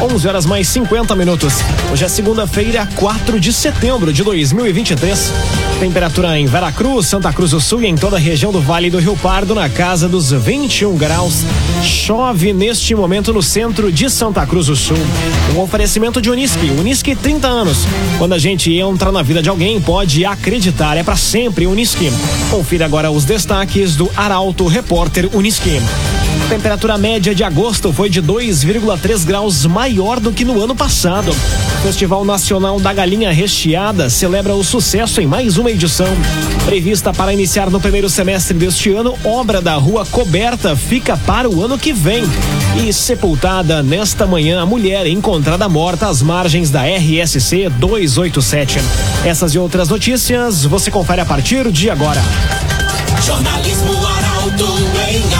11 horas mais 50 minutos. Hoje é segunda-feira, 4 de setembro de 2023. Temperatura em Veracruz, Santa Cruz do Sul e em toda a região do Vale do Rio Pardo na casa dos 21 graus. Chove neste momento no centro de Santa Cruz do Sul. Um oferecimento de Unisque. Unisque 30 anos. Quando a gente entra na vida de alguém, pode acreditar. É para sempre Unisque. Confira agora os destaques do Arauto Repórter Unisque. Temperatura média de agosto foi de 2,3 graus maior do que no ano passado. O Festival Nacional da Galinha Recheada celebra o sucesso em mais uma edição. Prevista para iniciar no primeiro semestre deste ano, obra da rua coberta fica para o ano que vem. E sepultada nesta manhã a mulher encontrada morta às margens da RSC 287. Essas e outras notícias você confere a partir de agora. Jornalismo Arauto em.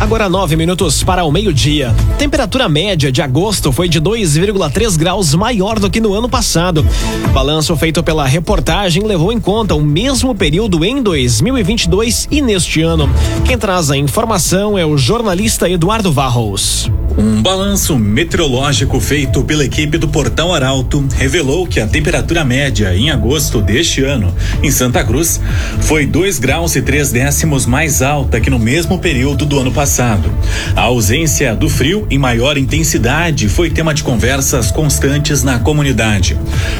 Agora nove minutos para o meio-dia. Temperatura média de agosto foi de 2,3 graus maior do que no ano passado. Balanço feito pela reportagem levou em conta o mesmo período em 2022 e neste ano. Quem traz a informação é o jornalista Eduardo Varros. Um balanço meteorológico feito pela equipe do Portal Arauto revelou que a temperatura média em agosto deste ano, em Santa Cruz, foi 2 graus e 3 décimos mais alta que no mesmo período do ano passado. A ausência do frio em maior intensidade foi tema de conversas constantes na comunidade.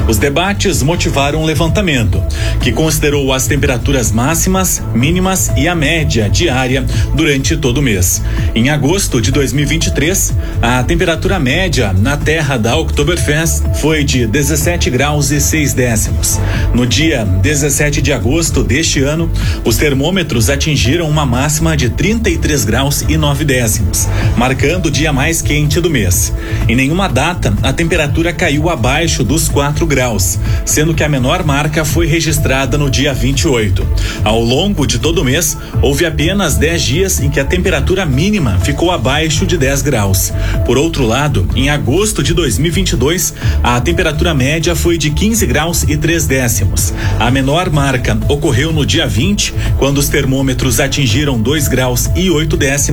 Os debates motivaram um levantamento, que considerou as temperaturas máximas, mínimas e a média diária durante todo o mês. Em agosto de 2023, a temperatura média na terra da Oktoberfest foi de 17 graus e 6 décimos. No dia 17 de agosto deste ano, os termômetros atingiram uma máxima de 33 graus e 9 décimos, marcando o dia mais quente do mês. Em nenhuma data, a temperatura caiu abaixo dos 4 graus, sendo que a menor marca foi registrada no dia 28. Ao longo de todo o mês, houve apenas 10 dias em que a temperatura mínima ficou abaixo de 10 graus graus. Por outro lado, em agosto de 2022, a temperatura média foi de 15 graus e 3 décimos. A menor marca ocorreu no dia 20, quando os termômetros atingiram 2 graus e 8 décimos.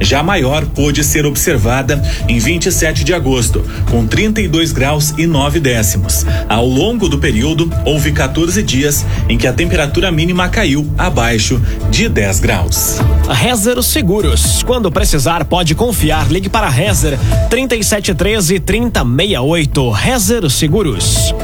Já a maior pôde ser observada em 27 de agosto, com 32 graus e 9 décimos. Ao longo do período, houve 14 dias em que a temperatura mínima caiu abaixo de 10 graus. Rezer Seguros. Quando precisar, pode confiar. Ligue para para Rezer 3713 3068. Rezer Seguros.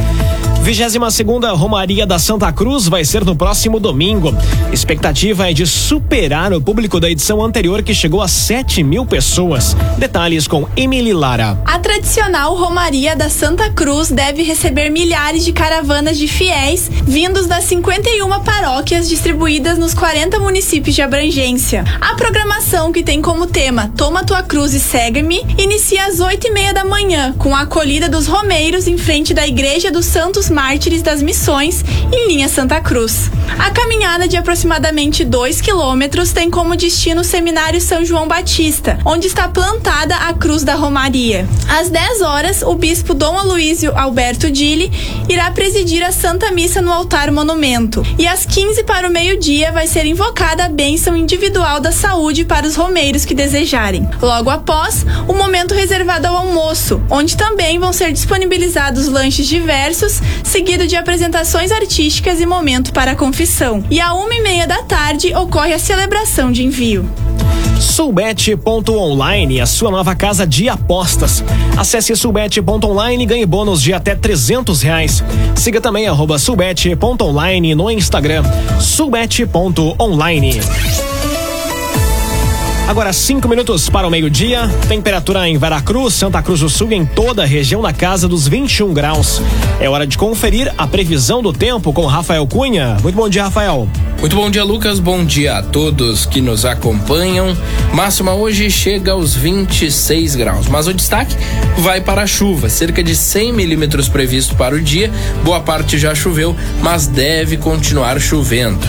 22 segunda Romaria da Santa Cruz vai ser no próximo domingo. Expectativa é de superar o público da edição anterior que chegou a 7 mil pessoas. Detalhes com Emily Lara. A tradicional Romaria da Santa Cruz deve receber milhares de caravanas de fiéis vindos das 51 paróquias distribuídas nos 40 municípios de abrangência. A programação que tem como tema Toma tua cruz e segue-me inicia às 8 e meia da manhã com a acolhida dos romeiros em frente da Igreja dos Santos Mártires das Missões, em linha Santa Cruz. A caminhada de aproximadamente 2 quilômetros tem como destino o Seminário São João Batista, onde está plantada a Cruz da Romaria. Às 10 horas, o bispo Dom Aloísio Alberto Dille irá presidir a Santa Missa no altar monumento. E às 15 para o meio-dia vai ser invocada a bênção individual da saúde para os romeiros que desejarem. Logo após, o momento reservado ao almoço, onde também vão ser disponibilizados lanches diversos, seguido de apresentações artísticas e momento para a confissão. E à uma e meia da tarde ocorre a celebração de envio. Sulbet.online, a sua nova casa de apostas. Acesse sulbet.online e ganhe bônus de até 300 reais. Siga também arroba sulbet.online no Instagram. sulbet.online. Agora cinco minutos para o meio-dia. Temperatura em Veracruz, Santa Cruz do Sul em toda a região na casa dos 21 graus. É hora de conferir a previsão do tempo com Rafael Cunha. Muito bom dia, Rafael. Muito bom dia, Lucas. Bom dia a todos que nos acompanham. Máxima hoje chega aos 26 graus, mas o destaque vai para a chuva. Cerca de 100 milímetros previsto para o dia. Boa parte já choveu, mas deve continuar chovendo.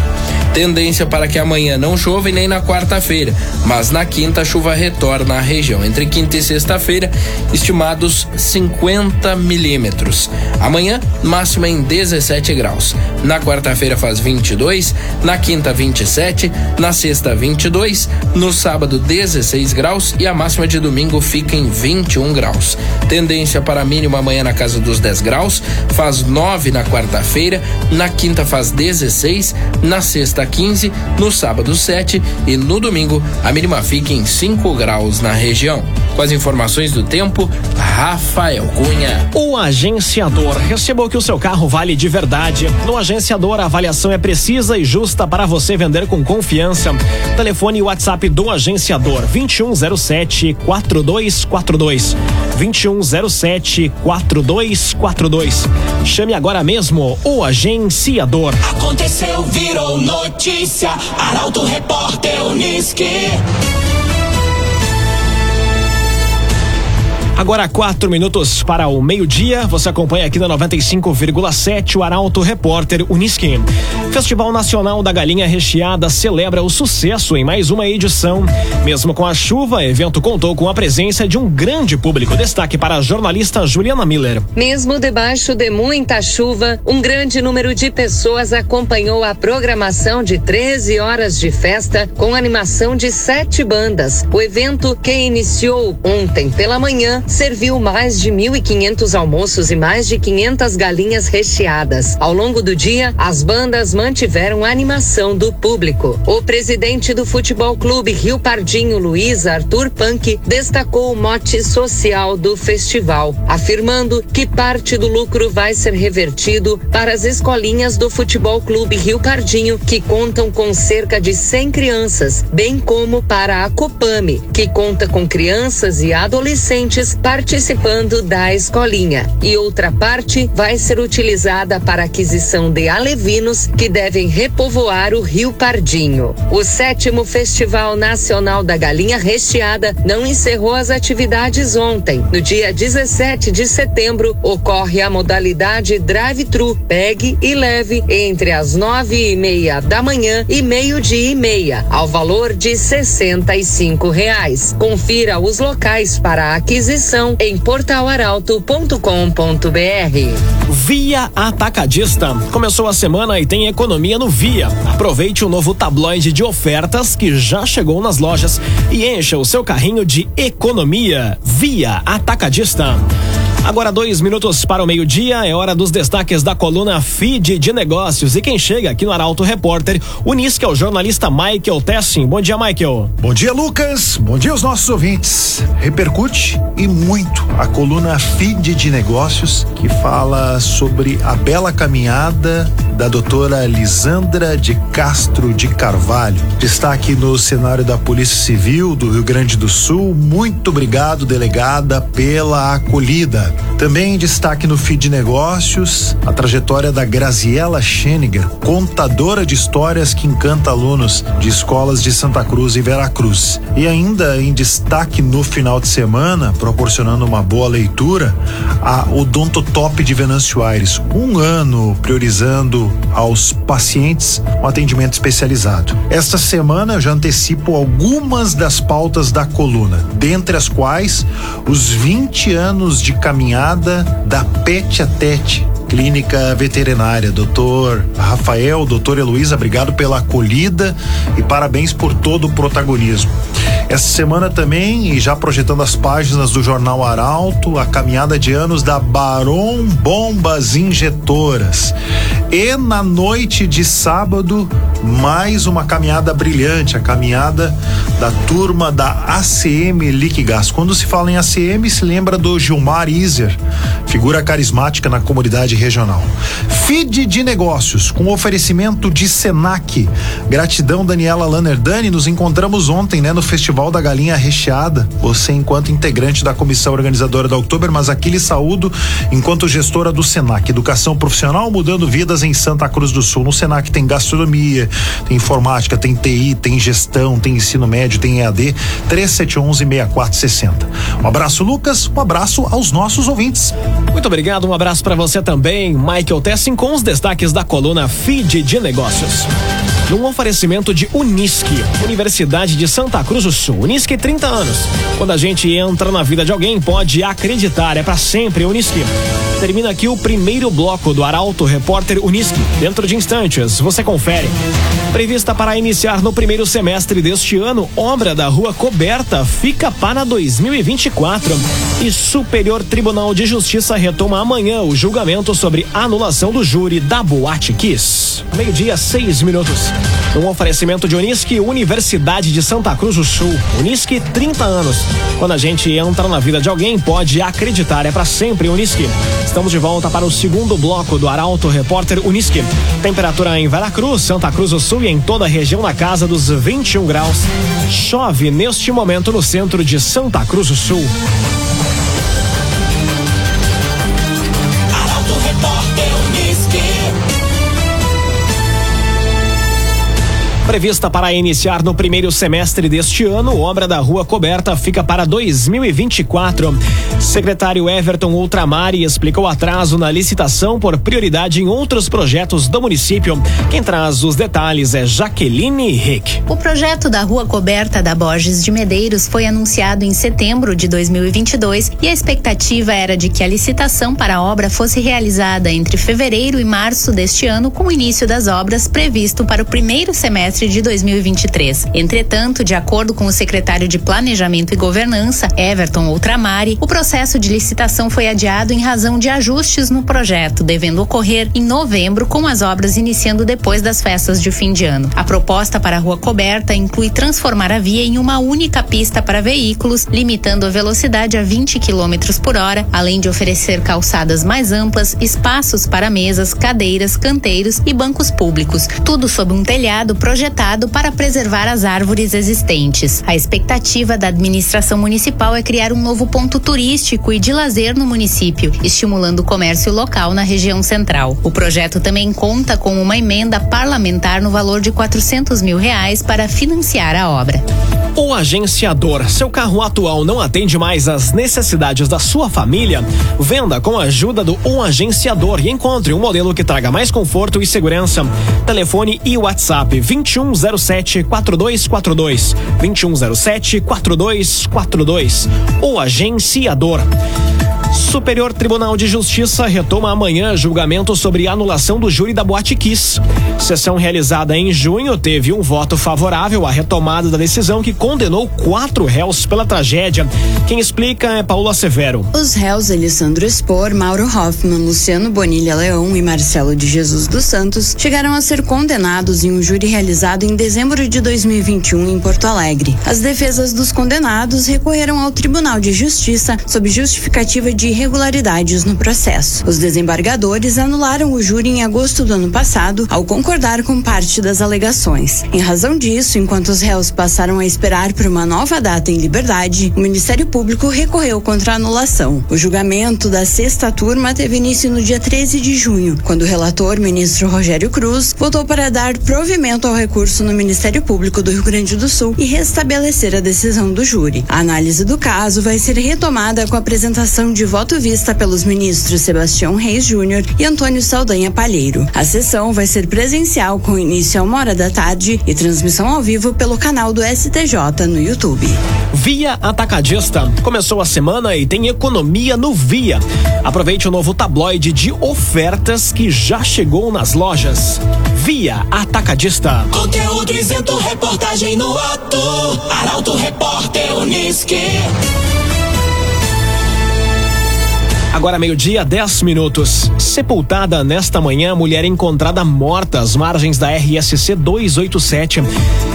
Tendência para que amanhã não chova e nem na quarta-feira, mas na quinta a chuva retorna à região. Entre quinta e sexta-feira, estimados 50 milímetros. Amanhã, máxima em 17 graus. Na quarta-feira faz 22, na quinta 27, na sexta 22, no sábado 16 graus e a máxima de domingo fica em 21 graus. Tendência para a mínima amanhã na casa dos 10 graus, faz 9 na quarta-feira, na quinta faz 16, na sexta 15, no sábado 7 e no domingo a mínima fica em 5 graus na região. Com as informações do tempo, Rafael Cunha. O agenciador recebeu que o seu carro vale de verdade. No agenciador, a avaliação é precisa e justa para você vender com confiança. Telefone e WhatsApp do agenciador 2107 4242. 2107 4242. Chame agora mesmo o agenciador. Aconteceu, virou notícia. Arauto Repórter Uniski. Agora quatro minutos para o meio-dia. Você acompanha aqui na 95,7 o Arauto Repórter Uniski. Festival Nacional da Galinha Recheada celebra o sucesso em mais uma edição. Mesmo com a chuva, o evento contou com a presença de um grande público. Destaque para a jornalista Juliana Miller. Mesmo debaixo de muita chuva, um grande número de pessoas acompanhou a programação de 13 horas de festa com animação de sete bandas. O evento, que iniciou ontem pela manhã, serviu mais de 1.500 almoços e mais de 500 galinhas recheadas. Ao longo do dia, as bandas mantiveram a animação do público. O presidente do Futebol Clube Rio Pardinho, Luiz Arthur Punk, destacou o mote social do festival, afirmando que parte do lucro vai ser revertido para as escolinhas do Futebol Clube Rio Pardinho, que contam com cerca de 100 crianças, bem como para a Copame, que conta com crianças e adolescentes participando da escolinha. E outra parte vai ser utilizada para aquisição de alevinos que devem repovoar o Rio Pardinho. O sétimo Festival Nacional da Galinha Recheada não encerrou as atividades ontem. No dia 17 de setembro, ocorre a modalidade drive-thru, pegue e leve entre as nove e meia da manhã e meio-dia e meia, ao valor de sessenta e cinco reais. Confira os locais para aquisição em portalaralto.com.br. Via Atacadista. Começou a semana e tem economia no Via. Aproveite o novo tabloide de ofertas que já chegou nas lojas e encha o seu carrinho de economia. Via Atacadista. Agora dois minutos para o meio-dia, é hora dos destaques da coluna Feed de Negócios. E quem chega aqui no Arauto Repórter, Unisque é o jornalista Michael Tessin. Bom dia, Michael. Bom dia, Lucas. Bom dia aos nossos ouvintes. Repercute e muito a coluna Feed de Negócios, que fala sobre a bela caminhada da doutora Lisandra de Castro de Carvalho. Destaque no cenário da Polícia Civil do Rio Grande do Sul. Muito obrigado, delegada, pela acolhida. Também destaque no feed negócios a trajetória da Graziela Scheniger, contadora de histórias que encanta alunos de escolas de Santa Cruz e Veracruz. E ainda em destaque no final de semana, proporcionando uma boa leitura, a Odonto Top de Venâncio Aires, um ano priorizando aos pacientes um atendimento especializado. Esta semana eu já antecipo algumas das pautas da coluna, dentre as quais os 20 anos de caminhada da Pet a Tete, clínica veterinária. Doutor Rafael, doutor Heloísa, obrigado pela acolhida e parabéns por todo o protagonismo. Essa semana também, e já projetando as páginas do Jornal Arauto, a caminhada de anos da Baron Bombas Injetoras. E na noite de sábado, mais uma caminhada brilhante, a caminhada da turma da ACM Liquigás. Quando se fala em ACM, se lembra do Gilmar Iser, figura carismática na comunidade regional. Feed de negócios, com oferecimento de Senac. Gratidão, Daniela Lanerdani. Nos encontramos ontem, né, no Festival da Galinha Recheada. Você, enquanto integrante da comissão organizadora da Oktober, mas aqui lhe saúdo enquanto gestora do Senac. Educação profissional mudando vidas em Santa Cruz do Sul. No Senac tem gastronomia, tem informática, tem TI, tem gestão, tem ensino médio, tem EAD. 3711 6460. Um abraço, Lucas. Um abraço aos nossos ouvintes. Muito obrigado, um abraço para você também, Michael Tessin, com os destaques da coluna Feed de Negócios. Num oferecimento de Unisque, Universidade de Santa Cruz do Sul. Unisque 30 anos. Quando a gente entra na vida de alguém, pode acreditar, é para sempre Unisque. Termina aqui o primeiro bloco do Arauto Repórter Unisque. Dentro de instantes, você confere. Prevista para iniciar no primeiro semestre deste ano, obra da rua coberta fica para 2024. E Superior Tribunal de Justiça retoma amanhã o julgamento sobre anulação do júri da Boate Kiss. Meio-dia, seis minutos. Um oferecimento de Unisque, Universidade de Santa Cruz do Sul. Unisque, 30 anos. Quando a gente entra na vida de alguém, pode acreditar, é para sempre Unisque. Estamos de volta para o segundo bloco do Arauto Repórter Unisque. Temperatura em Veracruz, Santa Cruz do Sul e em toda a região na casa dos 21 graus. Chove neste momento no centro de Santa Cruz do Sul. Prevista para iniciar no primeiro semestre deste ano, obra da rua coberta fica para 2024. Secretário Everton Ultramari explica o atraso na licitação por prioridade em outros projetos do município. Quem traz os detalhes é Jaqueline Rick. O projeto da Rua Coberta da Borges de Medeiros foi anunciado em setembro de 2022 e a expectativa era de que a licitação para a obra fosse realizada entre fevereiro e março deste ano, com o início das obras previsto para o primeiro semestre de 2023. Entretanto, de acordo com o secretário de Planejamento e Governança, Everton Ultramari, o processo de licitação foi adiado em razão de ajustes no projeto, devendo ocorrer em novembro, com as obras iniciando depois das festas de fim de ano. A proposta para a rua coberta inclui transformar a via em uma única pista para veículos, limitando a velocidade a 20 km por hora, além de oferecer calçadas mais amplas, espaços para mesas, cadeiras, canteiros e bancos públicos, tudo sob um telhado projetado para preservar as árvores existentes. A expectativa da administração municipal é criar um novo ponto turístico e de lazer no município, estimulando o comércio local na região central. O projeto também conta com uma emenda parlamentar no valor de 400 mil reais para financiar a obra. O agenciador. Seu carro atual não atende mais às necessidades da sua família? Venda com a ajuda do Um Agenciador e encontre um modelo que traga mais conforto e segurança. Telefone e WhatsApp 2107 4242. 2107 4242. O Agenciador. Superior Tribunal de Justiça retoma amanhã julgamento sobre anulação do júri da Boate Kiss. Sessão realizada em junho teve um voto favorável à retomada da decisão que condenou quatro réus pela tragédia. Quem explica é Paula Severo. Os réus Alessandro Spor, Mauro Hoffman, Luciano Bonilha Leão e Marcelo de Jesus dos Santos chegaram a ser condenados em um júri realizado em dezembro de 2021 em Porto Alegre. As defesas dos condenados recorreram ao Tribunal de Justiça sob justificativa de irregularidades no processo. Os desembargadores anularam o júri em agosto do ano passado ao concordar com parte das alegações. Em razão disso, enquanto os réus passaram a esperar por uma nova data em liberdade, o Ministério Público recorreu contra a anulação. O julgamento da sexta turma teve início no dia 13 de junho, quando o relator, ministro Rogério Cruz, votou para dar provimento ao recurso no Ministério Público do Rio Grande do Sul e restabelecer a decisão do júri. A análise do caso vai ser retomada com a apresentação de voto vista pelos ministros Sebastião Reis Júnior e Antônio Saldanha Palheiro. A sessão vai ser presencial com início a uma hora da tarde e transmissão ao vivo pelo canal do STJ no YouTube. Via Atacadista. Começou a semana e tem economia no Via. Aproveite o novo tabloide de ofertas que já chegou nas lojas. Via Atacadista. Conteúdo isento, reportagem no ato. Arauto Repórter Unisque. Agora meio-dia, 10 minutos. Sepultada nesta manhã, mulher encontrada morta às margens da RSC 287.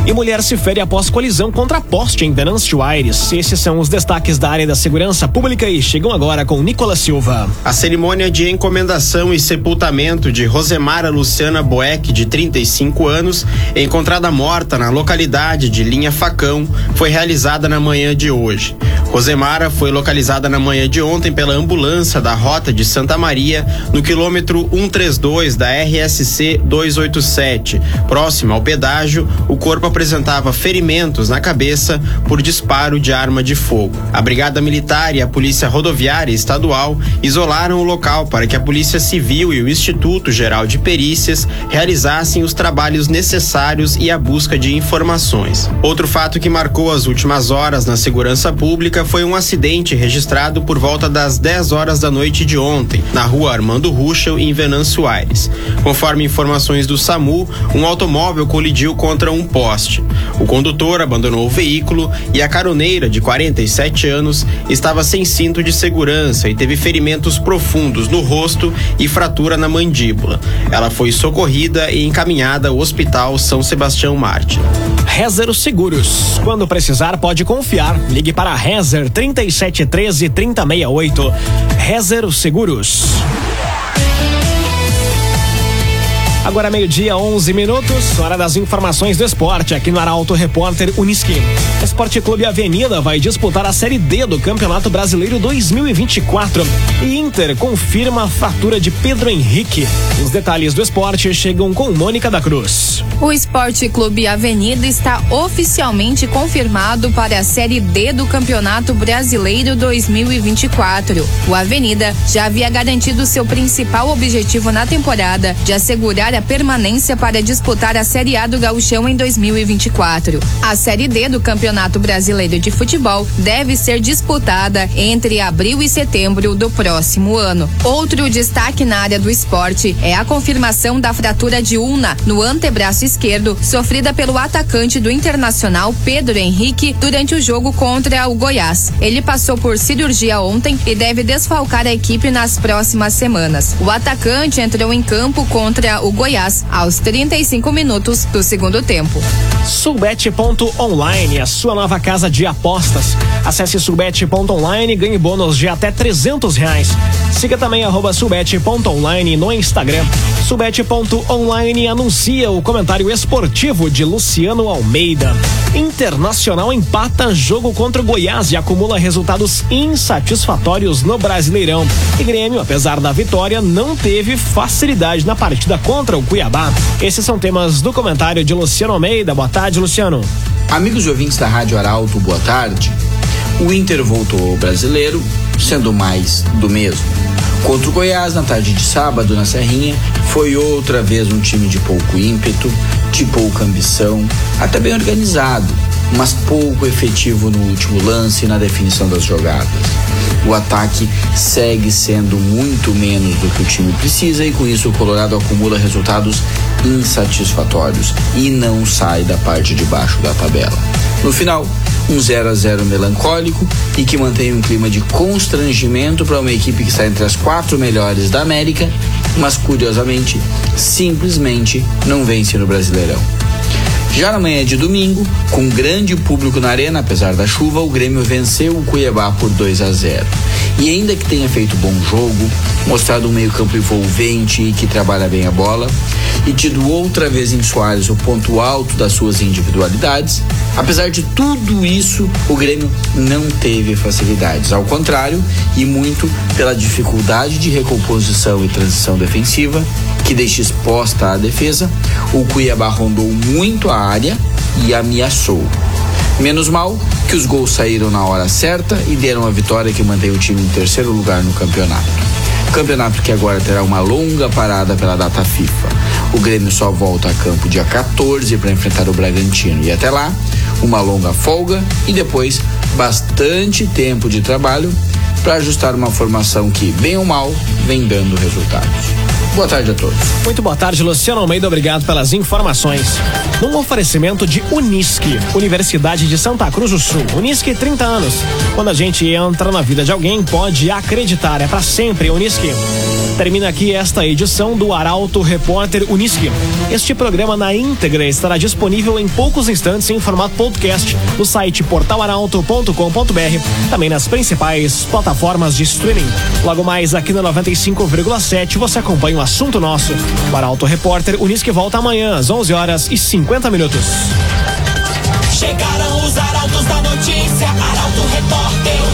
E mulher se fere após colisão contra poste em Venâncio Aires. Esses são os destaques da área da segurança pública e chegam agora com Nicolas Silva. A cerimônia de encomendação e sepultamento de Rosemara Luciana Boeck, de 35 anos, encontrada morta na localidade de Linha Facão, foi realizada na manhã de hoje. Rosemara foi localizada na manhã de ontem pela ambulância da Rota de Santa Maria, no quilômetro 132 da RSC 287. Próximo ao pedágio, o corpo apresentava ferimentos na cabeça por disparo de arma de fogo. A Brigada Militar e a Polícia Rodoviária Estadual isolaram o local para que a Polícia Civil e o Instituto Geral de Perícias realizassem os trabalhos necessários e a busca de informações. Outro fato que marcou as últimas horas na segurança pública foi um acidente registrado por volta das 10 horas da noite de ontem, na rua Armando Ruschel, em Venâncio Aires. Conforme informações do SAMU, um automóvel colidiu contra um poste. O condutor abandonou o veículo e a caroneira, de 47 anos, estava sem cinto de segurança e teve ferimentos profundos no rosto e fratura na mandíbula. Ela foi socorrida e encaminhada ao Hospital São Sebastião Marte. Rezer Seguros. Quando precisar, pode confiar. Ligue para Rezer 3713 3068. Rezer Seguros. Agora meio-dia, 11 minutos, hora das informações do esporte aqui no Arauto Repórter Uniski. Esporte Clube Avenida vai disputar a Série D do Campeonato Brasileiro 2024 e Inter confirma a fatura de Pedro Henrique. Os detalhes do esporte chegam com Mônica da Cruz. O Esporte Clube Avenida está oficialmente confirmado para a Série D do Campeonato Brasileiro 2024. O Avenida já havia garantido seu principal objetivo na temporada de assegurar a permanência para disputar a Série A do Gauchão em 2024. A Série D do Campeonato Brasileiro de Futebol deve ser disputada entre abril e setembro do próximo ano. Outro destaque na área do esporte é a confirmação da fratura de ulna no antebraço esquerdo, sofrida pelo atacante do Internacional Pedro Henrique durante o jogo contra o Goiás. Ele passou por cirurgia ontem e deve desfalcar a equipe nas próximas semanas. O atacante entrou em campo contra o Goiás aos 35 minutos do segundo tempo. Sulbet.online, a sua nova casa de apostas. Acesse sulbet.online e ganhe bônus de até 300 reais. Siga também arroba sulbet.online no Instagram. Sulbet.online anuncia o comentário esportivo de Luciano Almeida. Internacional empata jogo contra o Goiás e acumula resultados insatisfatórios no Brasileirão. E Grêmio, apesar da vitória, não teve facilidade na partida contra o Cuiabá. Esses são temas do comentário de Luciano Almeida. Boa tarde, Luciano. Amigos ouvintes da Rádio Arauto, boa tarde. O Inter voltou ao brasileiro, sendo mais do mesmo. Contra o Goiás, na tarde de sábado, na Serrinha, foi outra vez um time de pouco ímpeto, de pouca ambição, até bem organizado, mas pouco efetivo no último lance e na definição das jogadas. O ataque segue sendo muito menos do que o time precisa e com isso o Colorado acumula resultados insatisfatórios e não sai da parte de baixo da tabela. No final, um 0 a 0 melancólico e que mantém um clima de constrangimento para uma equipe que está entre as quatro melhores da América, mas curiosamente, simplesmente não vence no Brasileirão. Já na manhã de domingo, com grande público na arena, apesar da chuva, o Grêmio venceu o Cuiabá por 2 a 0. E ainda que tenha feito bom jogo, mostrado um meio-campo envolvente e que trabalha bem a bola, e tido outra vez em Soares o ponto alto das suas individualidades, apesar de tudo isso, o Grêmio não teve facilidades. Ao contrário, e muito pela dificuldade de recomposição e transição defensiva, que deixa exposta a defesa, o Cuiabá rondou muito a área e ameaçou. Menos mal que os gols saíram na hora certa e deram a vitória que mantém o time em terceiro lugar no campeonato. Campeonato que agora terá uma longa parada pela data FIFA. O Grêmio só volta a campo dia 14 para enfrentar o Bragantino. E até lá, uma longa folga e depois bastante tempo de trabalho para ajustar uma formação que, bem ou mal, vem dando resultados. Boa tarde a todos. Muito boa tarde, Luciano Almeida. Obrigado pelas informações. Num oferecimento de Unisque, Universidade de Santa Cruz do Sul. Unisque, 30 anos. Quando a gente entra na vida de alguém, pode acreditar. É para sempre, Unisque. Termina aqui esta edição do Arauto Repórter Unisque. Este programa na íntegra estará disponível em poucos instantes em formato podcast no site portalaralto.com.br, também nas principais plataformas de streaming. Logo mais aqui no 95,7 você acompanha o assunto nosso. O Arauto Repórter Unisque volta amanhã às 11 horas e 50 minutos. Chegaram os arautos da notícia, Arauto Repórter